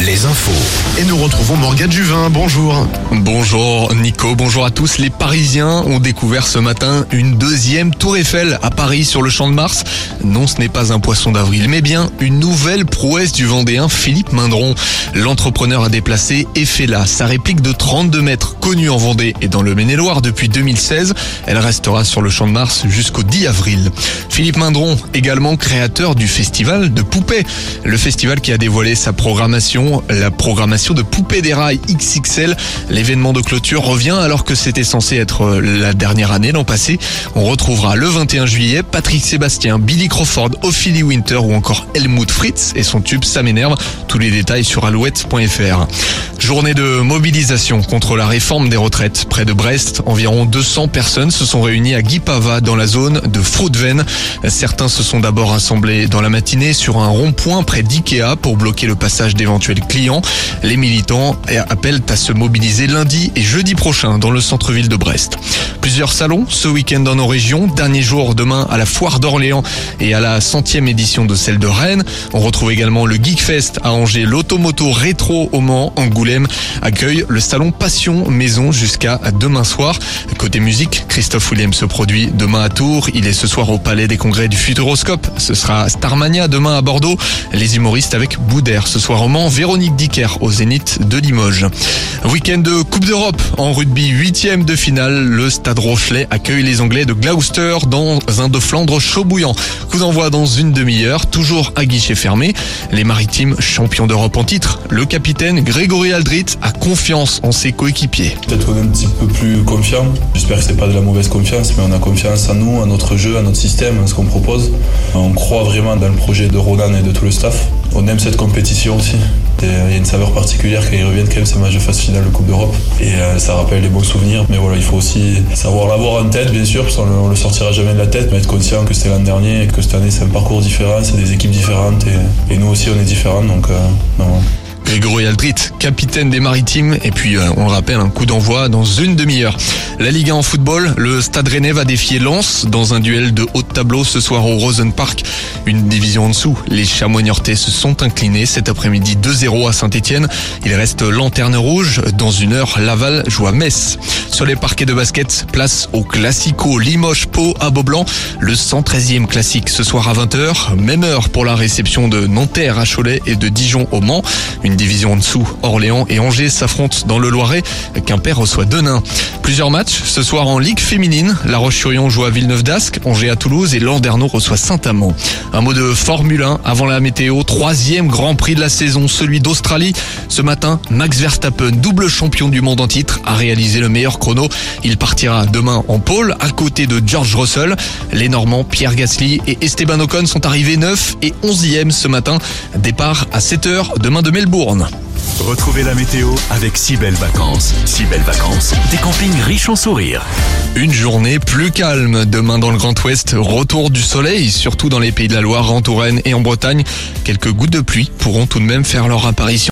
Les infos. Et nous retrouvons Morgane Juvin. Bonjour. Bonjour Nico, bonjour à tous. Les Parisiens ont découvert ce matin une deuxième tour Eiffel à Paris sur le champ de Mars. Non, ce n'est pas un poisson d'avril, mais bien une nouvelle prouesse du Vendéen Philippe Mindron. L'entrepreneur a déplacé là sa réplique de 32 mètres connue en Vendée et dans le Maine-et-Loire depuis 2016. Elle restera sur le champ de Mars jusqu'au 10 avril. Philippe Mindron, également créateur du festival de poupées. Le festival qui a dévoilé sa programmation, la programmation de Poupées des Rails XXL. L'événement de clôture revient alors que c'était censé être euh, la dernière année l'an passé. On retrouvera le 21 juillet Patrick Sébastien, Billy Crawford, Ophélie Winter ou encore Helmut Fritz et son tube Ça m'énerve. Tous les détails sur alouette.fr. Journée de mobilisation contre la réforme des retraites. Près de Brest, environ 200 personnes se sont réunies à Guipava dans la zone de Froudven. Certains se sont d'abord rassemblés dans la matinée sur un rond-point près d'Ikea pour bloquer le passage d'éventuels clients. Les militants appellent à se mobiliser lundi et jeudi prochain dans le centre-ville de Brest. Plusieurs salons ce week-end dans nos régions. Dernier jour demain à la foire d'Orléans et à la centième édition de celle de Rennes. On retrouve également le Geekfest à Angers, l'Automoto Rétro au Mans, Angoulême accueille le salon Passion Maison jusqu'à demain soir. Côté musique, Christophe Willem se produit demain à Tours. Il est ce soir au Palais des Congrès du Futuroscope. Ce sera Starmania demain à Bordeaux. Les humoristes avec Boudère ce soir au Mans. Véronique Dicker au Zénith de Limoges. Week-end de Coupe d'Europe en rugby, huitième de finale. Le Stade Rochelet accueille les Anglais de Gloucester dans un de Flandre chaud bouillant. Coup d'envoi dans une demi-heure, toujours à guichet fermé. Les maritimes champions d'Europe en titre. Le capitaine Grégory Aldrit a confiance en ses coéquipiers. Peut-être un petit peu plus J'espère que c'est pas de la mauvaise confiance, mais on a confiance en nous, à notre jeu, à notre système, à ce qu'on propose. On croit vraiment dans le projet de Ronan et de tout le staff. On aime cette compétition aussi. Et il y a une saveur particulière quand ils reviennent quand même ces matchs de phase finale de Coupe d'Europe. Et euh, ça rappelle les bons souvenirs. Mais voilà, il faut aussi savoir l'avoir en tête, bien sûr, parce qu'on le, le sortira jamais de la tête, mais être conscient que c'était l'an dernier et que cette année c'est un parcours différent, c'est des équipes différentes et, et, nous aussi on est différents. Donc, euh, non. Grégory Aldrit, capitaine des Maritimes. Et puis, euh, on le rappelle, un coup d'envoi dans une demi-heure. La Ligue 1 en football, le Stade Rennais va défier Lens dans un duel de haut de tableau ce soir au Rosen Park. Une division en dessous. Les Chamois se sont inclinés cet après-midi 2-0 à Saint-Etienne. Il reste lanterne rouge. Dans une heure, Laval joue à Metz. Sur les parquets de basket, place au Classico Limoges-Pau à Beaublanc. Le 113e classique ce soir à 20h. Même heure pour la réception de Nanterre à Cholet et de Dijon au Mans. Division en dessous, Orléans et Angers s'affrontent dans le Loiret. Quimper reçoit Denain. Plusieurs matchs ce soir en Ligue féminine. La Roche-sur-Yon joue à Villeneuve d'Ascq, Angers à Toulouse et Landerneau reçoit Saint-Amand. Un mot de Formule 1 avant la météo. Troisième Grand Prix de la saison, celui d'Australie. Ce matin, Max Verstappen, double champion du monde en titre, a réalisé le meilleur chrono. Il partira demain en pôle à côté de George Russell. Les Normands Pierre Gasly et Esteban Ocon sont arrivés 9 et 11e ce matin. Départ à 7h demain de Melbourne. Retrouvez la météo avec si belles vacances. Si belles vacances, des campings riches en sourires. Une journée plus calme demain dans le Grand Ouest. Retour du soleil, surtout dans les pays de la Loire, en Touraine et en Bretagne. Quelques gouttes de pluie pourront tout de même faire leur apparition.